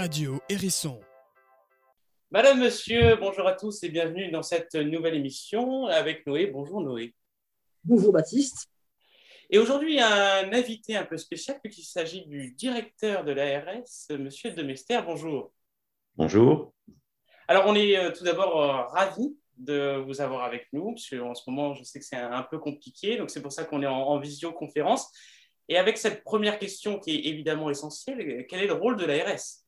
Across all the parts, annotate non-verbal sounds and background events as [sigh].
Radio Hérisson. Madame, Monsieur, bonjour à tous et bienvenue dans cette nouvelle émission avec Noé. Bonjour Noé. Bonjour Baptiste. Et aujourd'hui, un invité un peu spécial puisqu'il s'agit du directeur de l'ARS, Monsieur Demester. Bonjour. Bonjour. Alors, on est euh, tout d'abord euh, ravis de vous avoir avec nous, parce qu'en ce moment, je sais que c'est un peu compliqué, donc c'est pour ça qu'on est en, visioconférence. Et avec cette première question qui est évidemment essentielle, quel est le rôle de l'ARS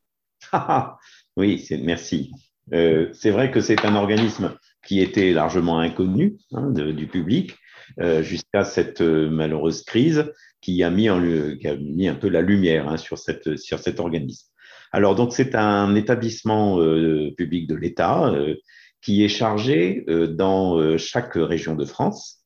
[laughs] Oui, merci. Euh, c'est vrai que c'est un organisme qui était largement inconnu hein, du public euh, jusqu'à cette euh, malheureuse crise qui a mis, en, qui un peu la lumière hein, sur, sur cet organisme. Alors, donc, c'est un établissement public de l'État qui est chargé dans chaque région de France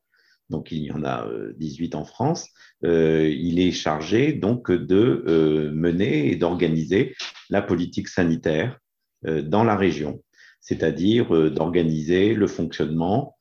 donc il y en a 18 en France, il est chargé donc de mener et d'organiser la politique sanitaire euh, dans la région, c'est-à-dire euh, d'organiser le fonctionnement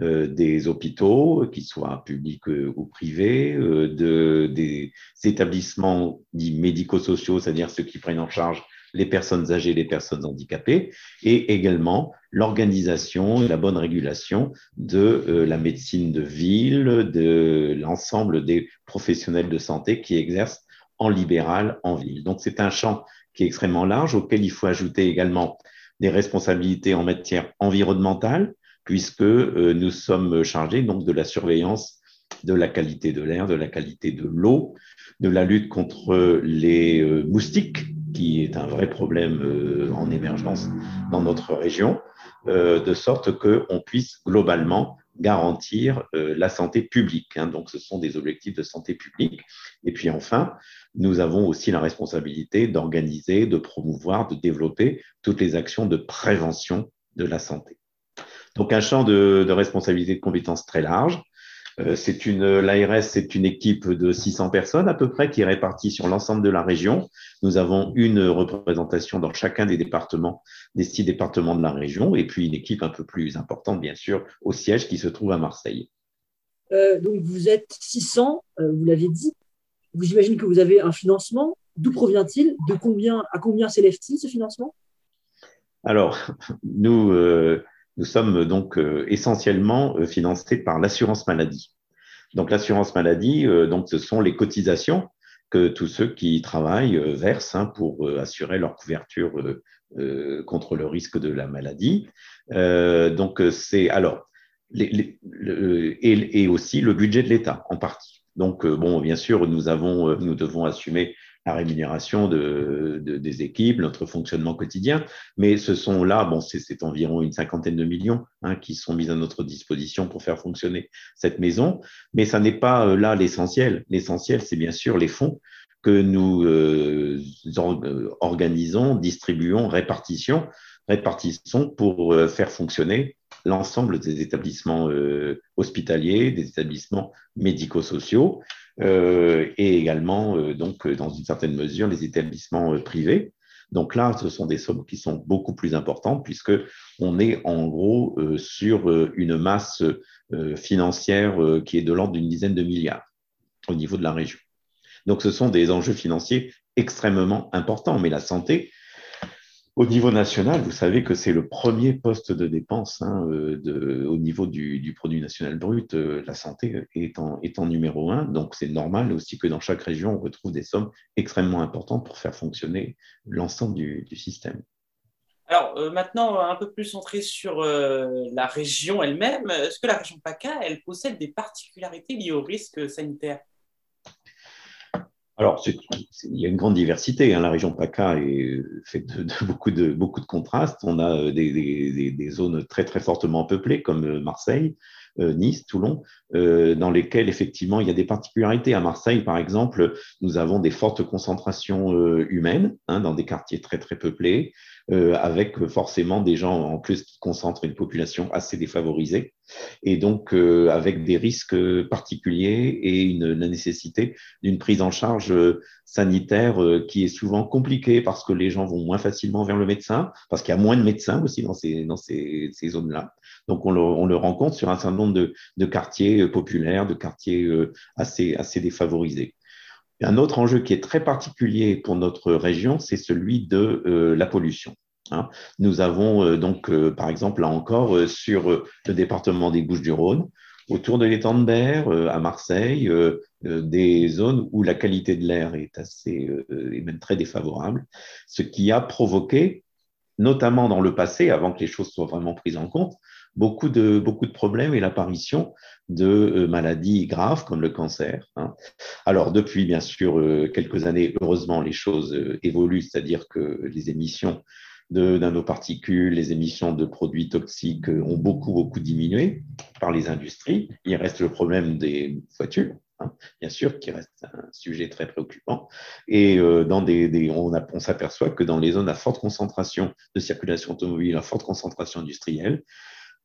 euh, des hôpitaux, qu'ils soient publics ou privés, des établissements médico-sociaux, c'est-à-dire ceux qui prennent en charge les personnes âgées, les personnes handicapées, et également l'organisation et la bonne régulation de la médecine de ville, de l'ensemble des professionnels de santé qui exercent en libéral en ville. Donc c'est un champ qui est extrêmement large, auquel il faut ajouter également des responsabilités en matière environnementale, puisque euh, nous sommes chargés donc de la surveillance de la qualité de l'air, de la qualité de l'eau, de la lutte contre les euh, moustiques, qui est un vrai problème euh, en émergence dans notre région, de sorte qu'on puisse globalement garantir euh, la santé publique. Hein. donc, ce sont des objectifs de santé publique. Et puis enfin, nous avons aussi la responsabilité d'organiser, de promouvoir, de développer toutes les actions de prévention de la santé. Donc, un champ de, de responsabilité de compétences très large. Euh, c'est une, l'ARS, c'est une équipe de 600 personnes à peu près qui est répartie sur l'ensemble de la région. Nous avons une représentation dans chacun des départements, des six départements de la région, et puis une équipe un peu plus importante, bien sûr, au siège qui se trouve à Marseille. Euh, donc vous êtes 600, euh, vous l'avez dit. J'imagine que vous avez un financement. D'où provient-il? De combien à combien s'élève-t-il ce financement? Alors, [laughs] nous, nous sommes donc euh, essentiellement euh, financés par l'assurance maladie. Donc l'assurance maladie, euh, donc ce sont les cotisations que tous ceux qui travaillent versent hein, pour assurer leur couverture contre le risque de la maladie. donc c'est alors et, et, aussi le budget de l'État en partie. Donc bon, bien sûr, nous avons, nous devons assumer la rémunération de, des équipes, notre fonctionnement quotidien. Mais ce sont là, bon, c'est environ une cinquantaine de millions hein, qui sont mis à notre disposition pour faire fonctionner cette maison. Mais ça n'est pas euh, là l'essentiel. L'essentiel, c'est bien sûr les fonds que nous euh, euh, organisons, distribuons, répartissons, répartissons pour faire fonctionner l'ensemble des établissements hospitaliers, des établissements médico-sociaux euh, et également, euh, donc, euh, dans une certaine mesure, les établissements privés. Donc là, ce sont des sommes qui sont beaucoup plus importantes puisque on est en gros sur une masse financière qui est de l'ordre d'une dizaine de milliards au niveau de la région. Donc ce sont des enjeux financiers extrêmement importants. Mais la santé, au niveau national, vous savez que c'est le premier poste de dépense hein, euh, au niveau du, produit national brut. Euh, la santé est en, numéro un, donc c'est normal aussi que dans chaque région, on retrouve des sommes extrêmement importantes pour faire fonctionner l'ensemble du, système. Alors euh, maintenant, un peu plus centré sur la région elle-même, est-ce que la région PACA, elle possède des particularités liées au risque sanitaire? Alors, il y a une grande diversité. Hein. La région PACA est faite de, beaucoup, de, beaucoup de contrastes. On a euh, des, zones très, très fortement peuplées, comme euh, Marseille, Nice, Toulon, dans lesquelles, effectivement, il y a des particularités. À Marseille, par exemple, nous avons des fortes concentrations humaines hein, dans des quartiers très, très peuplés. Euh, avec forcément des gens en plus qui concentrent une population assez défavorisée, et donc euh, avec des risques particuliers et la nécessité d'une prise en charge sanitaire euh, qui est souvent compliquée parce que les gens vont moins facilement vers le médecin, parce qu'il y a moins de médecins aussi dans ces, dans ces zones-là. Donc on le, on le, rencontre sur un certain nombre de, quartiers populaires, de quartiers assez, assez défavorisés. Un autre enjeu qui est très particulier pour notre région, c'est celui de la pollution. Hein. Nous avons donc, par exemple, là encore, sur le département des Bouches-du-Rhône, autour de l'étang de Berre, à Marseille, des zones où la qualité de l'air est assez, et même très défavorable, ce qui a provoqué notamment dans le passé, avant que les choses soient vraiment prises en compte, beaucoup de, beaucoup de problèmes et l'apparition de euh, maladies graves comme le cancer. Hein. Alors depuis, bien sûr, euh, quelques années, heureusement, les choses euh, évoluent, c'est-à-dire que les émissions de nanoparticules, les émissions de produits toxiques ont beaucoup, beaucoup diminué par les industries. Il reste le problème des voitures, Hein, bien sûr, qui reste un sujet très préoccupant. Et dans des, on s'aperçoit que dans les zones à forte concentration de circulation automobile, à forte concentration industrielle,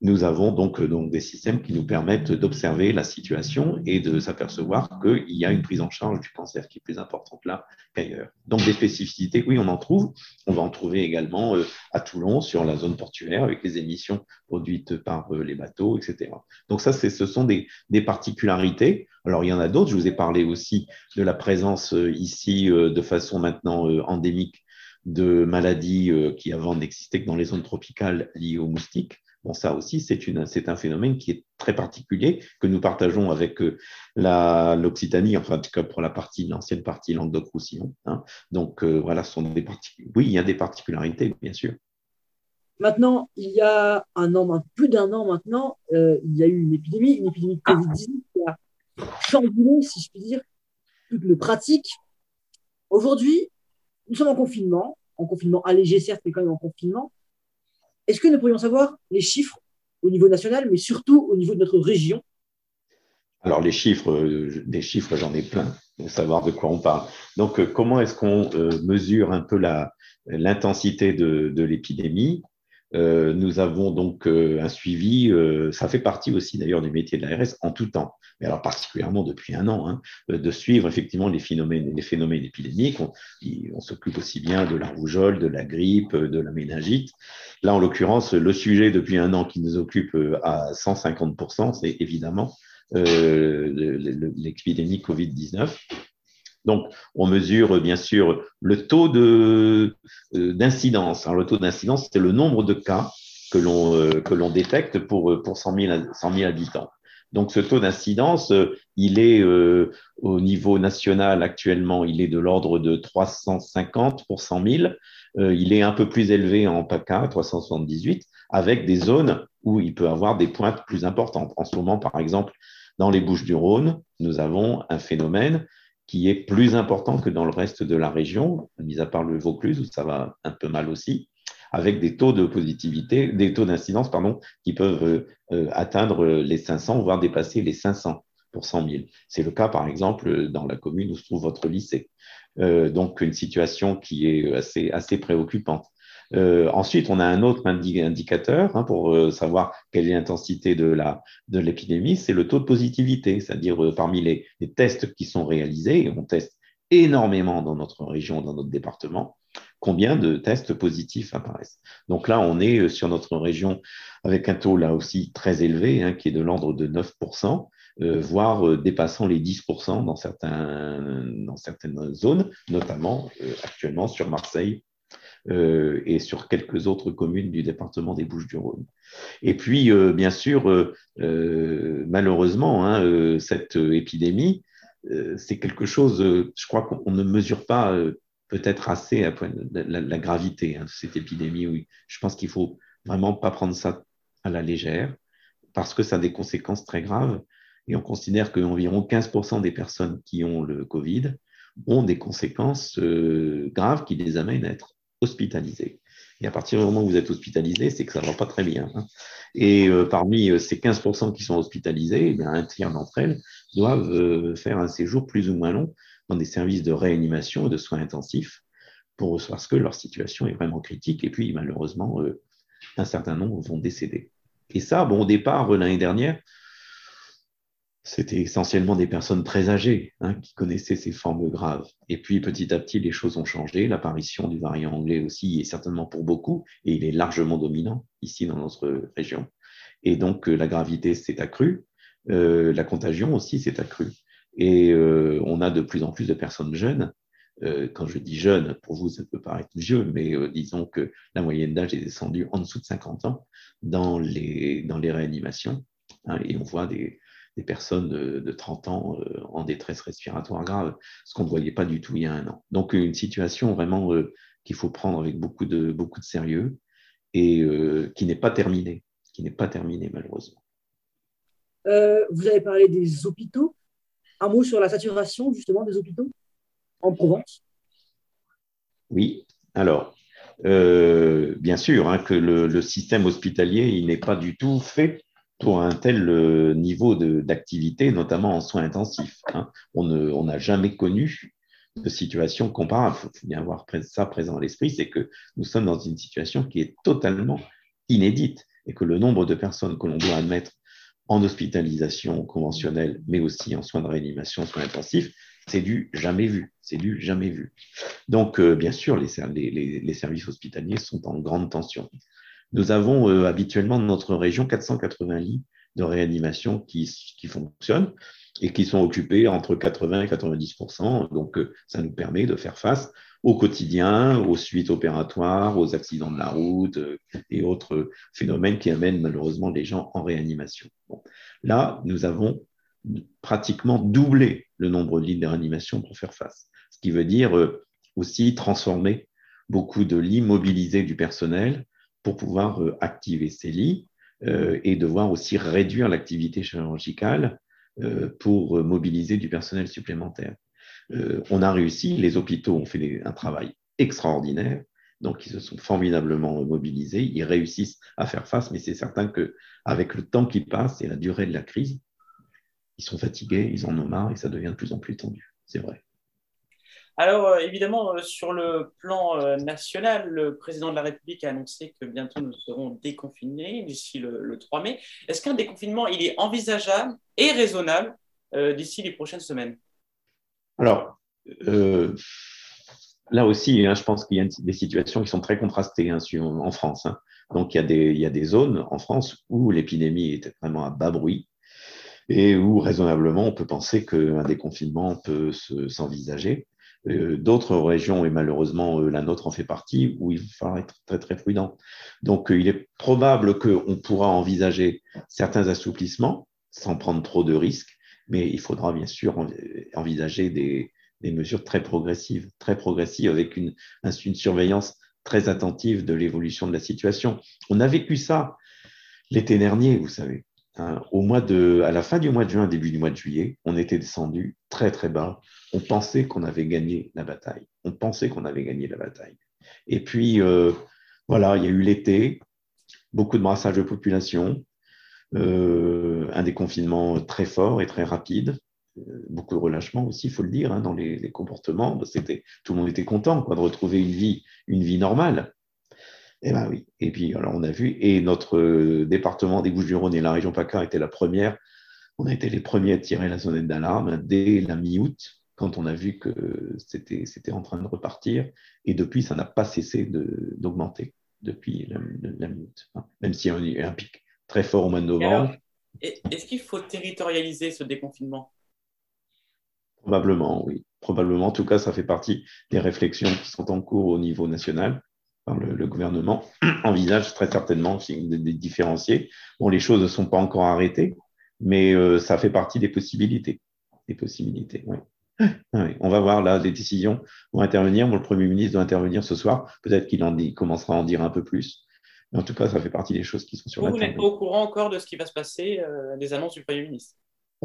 nous avons donc, euh, donc des systèmes qui nous permettent d'observer la situation et de s'apercevoir qu'il y a une prise en charge du cancer qui est plus importante là qu'ailleurs. Donc des spécificités, oui, on en trouve. On va en trouver également euh, à Toulon sur la zone portuaire avec les émissions produites par euh, les bateaux, etc. Donc ça, ce sont des, particularités. Alors il y en a d'autres. Je vous ai parlé aussi de la présence ici de façon maintenant endémique de maladies qui avant n'existaient que dans les zones tropicales liées aux moustiques. Bon, ça aussi, c'est un phénomène qui est très particulier, que nous partageons avec euh, l'Occitanie, enfin, en tout cas pour la partie, l'ancienne partie Languedoc-Roussillon. Hein. Donc, euh, voilà, ce sont des oui, il y a des particularités, bien sûr. Maintenant, il y a un an, plus d'un an maintenant, euh, il y a eu une épidémie, une épidémie de Covid-19 qui a chamboulé, si je puis dire, toute le pratique. Aujourd'hui, nous sommes en confinement, en confinement allégé certes, mais quand même en confinement. Est-ce que nous pourrions savoir les chiffres au niveau national, mais surtout au niveau de notre région? Alors, les chiffres, euh, des chiffres, j'en ai plein, pour savoir de quoi on parle. Donc, euh, comment est-ce qu'on euh, mesure un peu l'intensité de, de l'épidémie? Euh, nous avons donc euh, un suivi, euh, ça fait partie aussi d'ailleurs du métier de l'ARS en tout temps, mais alors particulièrement depuis un an, hein, de suivre effectivement les phénomènes, les phénomènes épidémiques. On, s'occupe aussi bien de la rougeole, de la grippe, de la méningite. Là, en l'occurrence, le sujet depuis un an qui nous occupe à 150%, c'est évidemment l'épidémie Covid-19. Donc, on mesure bien sûr le taux euh, d'incidence. le taux d'incidence, c'est le nombre de cas que l'on euh, détecte pour, pour 100, 000, habitants. Donc, ce taux d'incidence, euh, il est au niveau national actuellement, il est de l'ordre de 350 pour 100 000. il est un peu plus élevé en PACA, 378, avec des zones où il peut avoir des pointes plus importantes. En ce moment, par exemple, dans les Bouches du Rhône, nous avons un phénomène qui est plus important que dans le reste de la région, mis à part le Vaucluse où ça va un peu mal aussi, avec des taux de positivité, des taux d'incidence, pardon, qui peuvent euh, euh, atteindre les 500, voire dépasser les 500 pour 100 000. C'est le cas, par exemple, dans la commune où se trouve votre lycée. Euh, donc, une situation qui est assez, assez préoccupante. Euh, ensuite, on a un autre indicateur hein, pour euh, savoir quelle est l'intensité de l'épidémie, c'est le taux de positivité, c'est-à-dire euh, parmi les, tests qui sont réalisés, et on teste énormément dans notre région, dans notre département, combien de tests positifs apparaissent. Donc là, on est sur notre région avec un taux là aussi très élevé, hein, qui est de l'ordre de 9%. Euh, voire dépassant les 10% dans, certains, dans certaines zones, notamment actuellement sur Marseille euh, et sur quelques autres communes du département des Bouches-du-Rhône. Et puis, euh, bien sûr, euh, malheureusement, hein, cette épidémie, c'est quelque chose, je crois qu'on ne mesure pas peut-être assez la, gravité hein, de cette épidémie. Je pense qu'il faut vraiment pas prendre ça à la légère parce que ça a des conséquences très graves. Et on considère qu'environ 15% des personnes qui ont le Covid ont des conséquences graves qui les amènent à être hospitalisés. Et à partir du moment où vous êtes hospitalisé, c'est que ça ne va pas très bien. Hein. Et euh, parmi euh, ces 15% qui sont hospitalisés, eh un tiers d'entre elles doivent euh, faire un séjour plus ou moins long dans des services de réanimation et de soins intensifs pour, parce que leur situation est vraiment critique. Et puis, malheureusement, un certain nombre vont décéder. Et ça, bon, au départ, l'année dernière, c'était essentiellement des personnes très âgées hein, qui connaissaient ces formes graves. Et puis petit à petit, les choses ont changé. L'apparition du variant anglais aussi est certainement pour beaucoup, et il est largement dominant ici dans notre région. Et donc euh, la gravité s'est accrue, euh, la contagion aussi s'est accrue. Et euh, on a de plus en plus de personnes jeunes. Quand je dis jeunes, pour vous, ça peut paraître vieux, mais disons que la moyenne d'âge est descendue en dessous de 50 ans dans les, dans les réanimations. Hein, et on voit des, des personnes de, 30 ans en détresse respiratoire grave, ce qu'on ne voyait pas du tout il y a un an. Donc une situation vraiment qu'il faut prendre avec beaucoup de, beaucoup de sérieux et qui n'est pas terminée, qui n'est pas terminée malheureusement. Euh, vous avez parlé des hôpitaux. Un mot sur la saturation justement des hôpitaux en Provence? Oui, alors, euh, bien sûr hein, que le, système hospitalier, il n'est pas du tout fait pour un tel euh, niveau d'activité, notamment en soins intensifs. Hein. On n'a jamais connu de situation comparable. Il faut bien avoir ça présent à l'esprit, c'est que nous sommes dans une situation qui est totalement inédite et que le nombre de personnes que l'on doit admettre en hospitalisation conventionnelle, mais aussi en soins de réanimation, soins intensifs, c'est du jamais vu. C'est du jamais vu. Donc, euh, bien sûr, les, les, services hospitaliers sont en grande tension. Nous avons euh, habituellement dans notre région 480 lits de réanimation qui, fonctionnent et qui sont occupés entre 80 et 90% Donc, euh, ça nous permet de faire face au quotidien, aux suites opératoires, aux accidents de la route euh, et autres phénomènes qui amènent malheureusement les gens en réanimation. Là, nous avons pratiquement doublé le nombre de lits de réanimation pour faire face, ce qui veut dire aussi transformer beaucoup de lits mobilisés du personnel pour pouvoir activer ces lits et devoir aussi réduire l'activité chirurgicale euh, pour mobiliser du personnel supplémentaire. Euh, on a réussi, les hôpitaux ont fait un travail extraordinaire, donc ils se sont formidablement mobilisés, ils réussissent à faire face, mais c'est certain qu'avec le temps qui passe et la durée de la crise, ils sont fatigués, ils en ont marre et ça devient de plus en plus tendu, c'est vrai. Alors, euh, évidemment, euh, sur le plan euh, national, le président de la République a annoncé que bientôt nous serons déconfinés d'ici le, 3 mai. Est-ce qu'un déconfinement, il est envisageable et raisonnable d'ici les prochaines semaines? Alors, là aussi, hein, je pense qu'il y a des situations qui sont très contrastées hein, en France. Hein. Donc, il y, a des, il y, a des, zones en France où l'épidémie était vraiment à bas bruit et où raisonnablement on peut penser qu'un déconfinement peut s'envisager. Euh, d'autres régions, et malheureusement euh, la nôtre en fait partie, où il va être très très prudent. Donc euh, il est probable qu'on pourra envisager certains assouplissements sans prendre trop de risques, mais il faudra bien sûr envisager des, mesures très progressives, très progressives avec une, une surveillance très attentive de l'évolution de la situation. On a vécu ça l'été dernier, vous savez. Hein, au mois de, à la fin du mois de juin, début du mois de juillet, on était descendu très très bas. On pensait qu'on avait gagné la bataille. On pensait qu'on avait gagné la bataille. Et puis, euh, voilà, il y a eu l'été, beaucoup de brassage de population, euh, un déconfinement très fort et très rapide, euh, beaucoup de relâchement aussi, il faut le dire, hein, dans les, comportements. Tout le monde était content de retrouver une vie, une vie normale. Eh bien oui. Et puis, alors, on a vu, et notre euh, département des Bouches-du-Rhône et la région PACA était la première. On a été les premiers à tirer la sonnette d'alarme dès la mi-août, quand on a vu que c'était, en train de repartir. Et depuis, ça n'a pas cessé d'augmenter depuis la, mi-août. Hein. Même s'il y a eu un pic très fort au mois de novembre. est-ce qu'il faut territorialiser ce déconfinement? Probablement, oui. Probablement. En tout cas, ça fait partie des réflexions qui sont en cours au niveau national le, gouvernement [clears throat] envisage très certainement de, de, différencier. Bon, les choses ne sont pas encore arrêtées, mais euh, ça fait partie des possibilités. Des possibilités, oui. On va voir là, des décisions vont intervenir. le Premier ministre doit intervenir ce soir. Peut-être qu'il en commencera à en dire un peu plus. Mais en tout cas, ça fait partie des choses qui sont sur la table. Vous n'êtes pas au courant encore de ce qui va se passer, euh, des annonces du Premier ministre?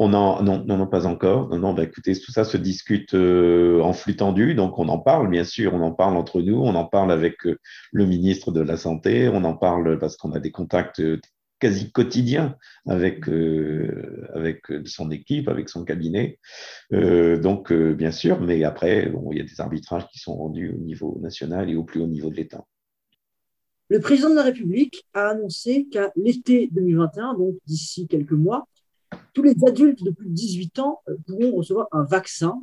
Non, non, non, pas encore. Non, non, bah, écoutez, tout ça se discute euh, en flux tendu, donc on en parle, bien sûr, on en parle entre nous, on en parle avec euh, le ministre de la Santé, on en parle parce qu'on a des contacts euh, quasi quotidiens avec son équipe, avec son cabinet. donc, bien sûr, mais après, il y a des arbitrages qui sont rendus au niveau national et au plus haut niveau de l'État. Le président de la République a annoncé qu'à l'été 2021, donc d'ici quelques mois, tous les adultes de plus de 18 ans euh, pourront recevoir un vaccin.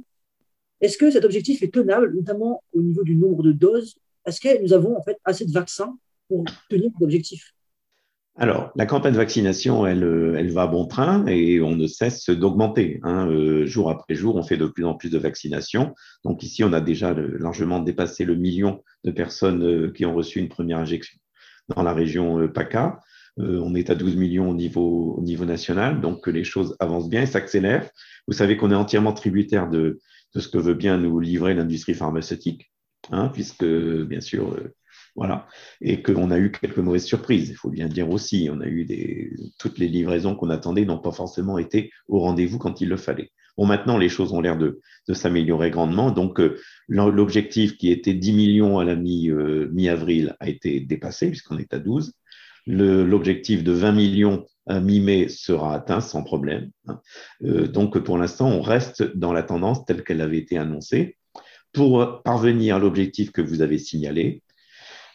Est-ce que cet objectif est tenable, notamment au niveau du nombre de doses? Est-ce que nous avons en fait assez de vaccins pour tenir cet objectif? Alors, la campagne de vaccination, elle, euh, elle va à bon train et on ne cesse d'augmenter. Hein. Euh, jour après jour, on fait de plus en plus de vaccinations. Donc ici, on a déjà largement dépassé le million de personnes qui ont reçu une première injection dans la région PACA. On est à 12 millions au niveau, au niveau national, donc les choses avancent bien et s'accélèrent. Vous savez qu'on est entièrement tributaire de, ce que veut bien nous livrer l'industrie pharmaceutique, hein, puisque bien sûr voilà. Et qu'on a eu quelques mauvaises surprises, il faut bien dire aussi. On a eu des, toutes les livraisons qu'on attendait n'ont pas forcément été au rendez-vous quand il le fallait. Bon, maintenant, les choses ont l'air de, s'améliorer grandement. Donc, euh, l'objectif qui était 10 millions à la euh, mi-avril a été dépassé, puisqu'on est à 12. L'objectif de 20 millions à mi-mai sera atteint sans problème. Hein. Euh, donc, pour l'instant, on reste dans la tendance telle qu'elle avait été annoncée. Pour parvenir à l'objectif que vous avez signalé,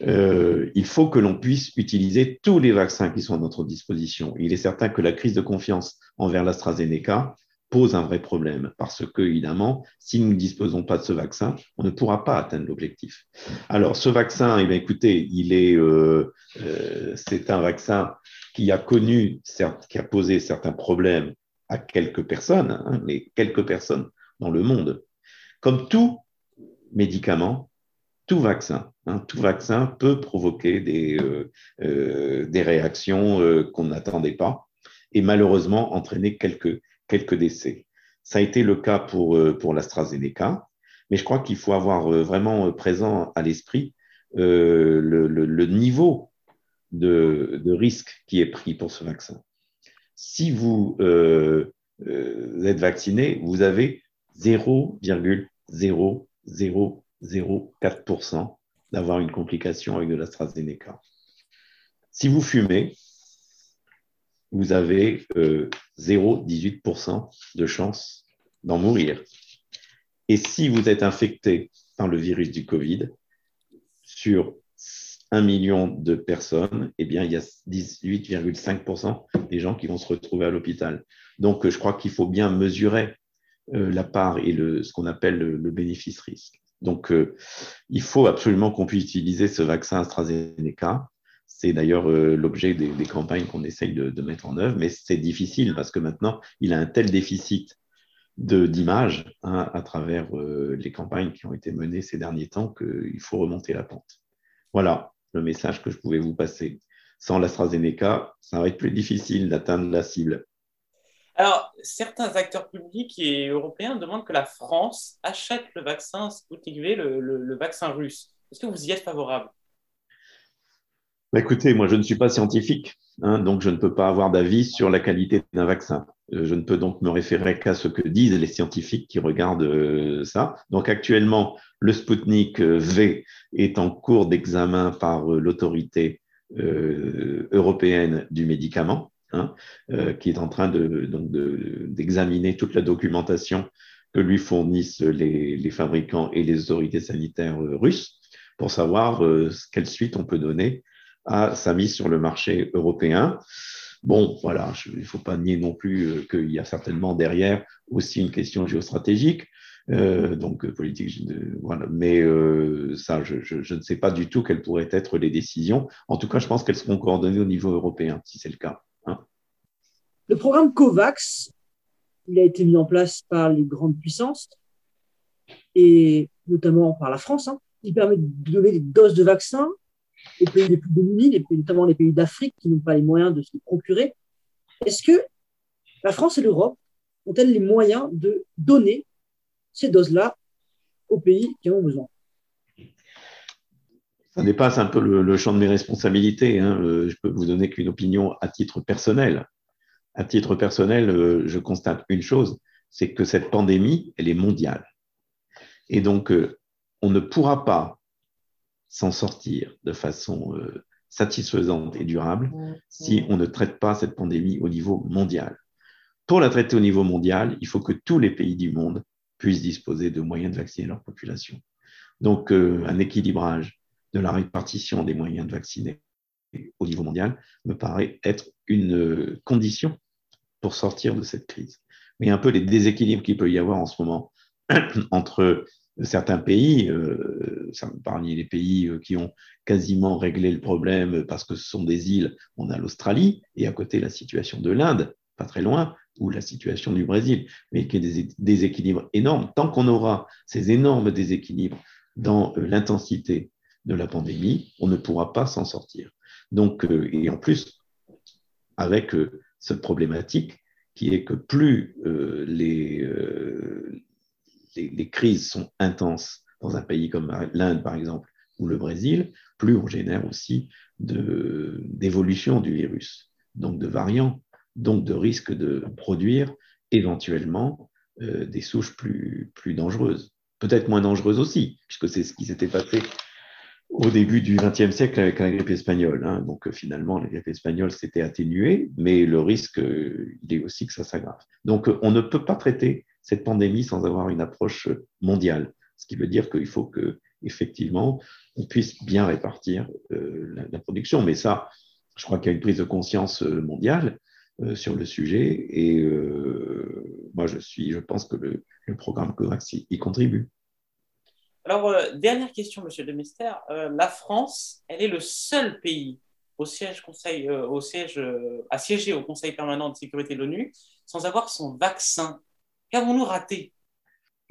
euh, il faut que l'on puisse utiliser tous les vaccins qui sont à notre disposition. Il est certain que la crise de confiance envers l'AstraZeneca pose un vrai problème parce que, évidemment, si nous ne disposons pas de ce vaccin, on ne pourra pas atteindre l'objectif. Alors, ce vaccin, eh bien, écoutez, il euh, euh, c'est un vaccin qui a connu, certes, qui a posé certains problèmes à quelques personnes, hein, mais quelques personnes dans le monde. Comme tout médicament, tout vaccin. Hein, tout vaccin peut provoquer des, euh, des réactions qu'on n'attendait pas et malheureusement entraîner quelques, quelques décès. Ça a été le cas pour, pour l'AstraZeneca, mais je crois qu'il faut avoir vraiment présent à l'esprit le, le, niveau de, de, risque qui est pris pour ce vaccin. Si vous êtes vacciné, vous avez 0,00 0,04% d'avoir une complication avec de l'AstraZeneca. Si vous fumez, vous avez 0,18% euh, de chance d'en mourir. Et si vous êtes infecté par le virus du Covid, sur 1 million de personnes, eh bien, il y a 18,5% des gens qui vont se retrouver à l'hôpital. Donc, je crois qu'il faut bien mesurer euh, la part et ce qu'on appelle le bénéfice-risque. Donc, euh, il faut absolument qu'on puisse utiliser ce vaccin AstraZeneca. C'est d'ailleurs euh, l'objet des, campagnes qu'on essaye de, mettre en œuvre, mais c'est difficile parce que maintenant, il a un tel déficit d'image hein, à travers euh, les campagnes qui ont été menées ces derniers temps qu'il faut remonter la pente. Voilà le message que je pouvais vous passer. Sans l'AstraZeneca, ça va être plus difficile d'atteindre la cible. Alors, certains acteurs publics et européens demandent que la France achète le vaccin Sputnik V, le, vaccin russe. Est-ce que vous y êtes favorable? Bah, Écoutez, moi, je ne suis pas scientifique, hein, donc je ne peux pas avoir d'avis sur la qualité d'un vaccin. Euh, je ne peux donc me référer qu'à ce que disent les scientifiques qui regardent euh, ça. Donc actuellement, le Sputnik euh, V est en cours d'examen par l'autorité européenne du médicament. Hein, qui est en train d'examiner de, toute la documentation que lui fournissent les, fabricants et les autorités sanitaires russes pour savoir quelle suite on peut donner à sa mise sur le marché européen. Bon, voilà, il ne faut pas nier non plus qu'il y a certainement derrière aussi une question géostratégique. donc politique, voilà. Mais ça, je, ne sais pas du tout quelles pourraient être les décisions. En tout cas, je pense qu'elles seront coordonnées au niveau européen, si c'est le cas. Le programme COVAX, il a été mis en place par les grandes puissances et notamment par la France. Hein. Il permet de donner des doses de vaccins aux pays les plus démunis, notamment les pays d'Afrique qui n'ont pas les moyens de se procurer. Est-ce que la France et l'Europe ont-elles les moyens de donner ces doses-là aux pays qui en ont besoin? Ça dépasse un peu le, champ de mes responsabilités. Hein. Euh, je peux vous donner qu'une opinion à titre personnel à titre personnel, euh, je constate une chose, c'est que cette pandémie, elle est mondiale. Et donc, euh, on ne pourra pas s'en sortir de façon euh, satisfaisante et durable si on ne traite pas cette pandémie au niveau mondial. Pour la traiter au niveau mondial, il faut que tous les pays du monde puissent disposer de moyens de vacciner leur population. Donc, un équilibrage de la répartition des moyens de vacciner au niveau mondial me paraît être une condition pour sortir de cette crise. Mais un peu les déséquilibres qu'il peut y avoir en ce moment [clears throat] entre certains pays, parmi les pays qui ont quasiment réglé le problème parce que ce sont des îles, on a l'Australie et à côté la situation de l'Inde, pas très loin, ou la situation du Brésil, mais qui est des déséquilibres énormes. Tant qu'on aura ces énormes déséquilibres dans l'intensité de la pandémie, on ne pourra pas s'en sortir. Donc, et en plus, avec cette problématique qui est que plus euh, euh, les, crises sont intenses dans un pays comme l'Inde, par exemple, ou le Brésil, plus on génère aussi d'évolution du virus, donc de variants, donc de risque de produire éventuellement euh, des souches plus, dangereuses. Peut-être moins dangereuses aussi, puisque c'est ce qui s'était passé au début du XXe siècle avec la grippe espagnole. Hein. Donc euh, finalement, la grippe espagnole s'était atténuée, mais le risque, euh, il est aussi que ça s'aggrave. Donc on ne peut pas traiter cette pandémie sans avoir une approche mondiale, ce qui veut dire qu'il faut que effectivement on puisse bien répartir la, production. Mais ça, je crois qu'il y a une prise de conscience mondiale sur le sujet, et moi je suis, je pense que le, programme COVAX y contribue. Alors, euh, dernière question, Monsieur Demester. Euh, la France, elle est le seul pays au siège conseil, euh, au siège, à siéger au Conseil permanent de sécurité de l'ONU sans avoir son vaccin. Qu'avons-nous raté?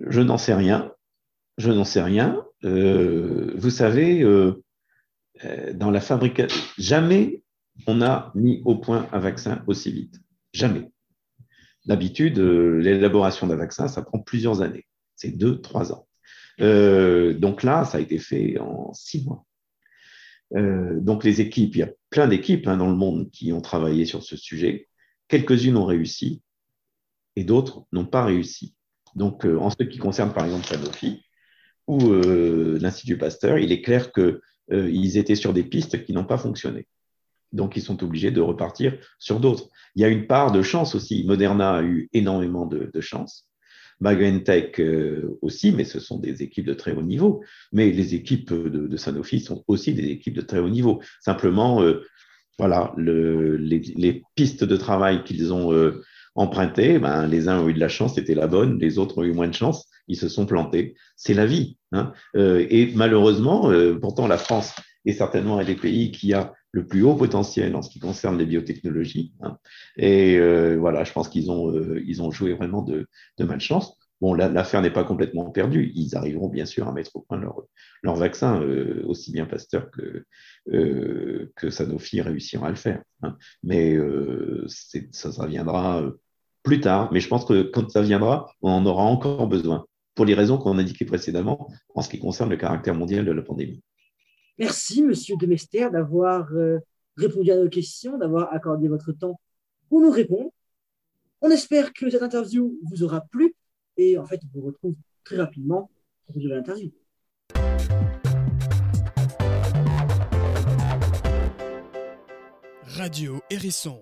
Je n'en sais rien. Je n'en sais rien. vous savez, dans la fabrication, jamais on a mis au point un vaccin aussi vite. Jamais. D'habitude, l'élaboration d'un vaccin, ça prend plusieurs années. C'est deux, trois ans. Euh, donc là, ça a été fait en six mois. Euh, donc les équipes, il y a plein d'équipes hein, dans le monde qui ont travaillé sur ce sujet. Quelques-unes ont réussi et d'autres n'ont pas réussi. Donc euh, en ce qui concerne par exemple Sanofi ou l'Institut Pasteur, il est clair qu'ils étaient sur des pistes qui n'ont pas fonctionné. Donc, ils sont obligés de repartir sur d'autres. Il y a une part de chance aussi. Moderna a eu énormément de, chance. BioNTech euh, aussi, mais ce sont des équipes de très haut niveau. Mais les équipes de, Sanofi sont aussi des équipes de très haut niveau. Simplement, euh, voilà, les, pistes de travail qu'ils ont euh, empruntées, ben, les uns ont eu de la chance, c'était la bonne, les autres ont eu moins de chance, ils se sont plantés. C'est la vie. Hein. et malheureusement, pourtant, la France est certainement un des pays qui a le plus haut potentiel en ce qui concerne les biotechnologies. Hein. Et euh, voilà, je pense qu'ils ont, euh, ils ont joué vraiment de, de malchance. Bon, l'affaire n'est pas complètement perdue. Ils arriveront bien sûr à mettre au point leur, leur vaccin, euh, aussi bien Pasteur que, que Sanofi réussiront à le faire. Hein. Mais ça, ça viendra plus tard. Mais je pense que quand ça viendra, on en aura encore besoin, pour les raisons qu'on a indiquées précédemment en ce qui concerne le caractère mondial de la pandémie. Merci, Monsieur Demester, d'avoir euh, répondu à nos questions, d'avoir accordé votre temps pour nous répondre. On espère que cette interview vous aura plu et en fait, on vous retrouve très rapidement pour de l'interview. Radio Hérisson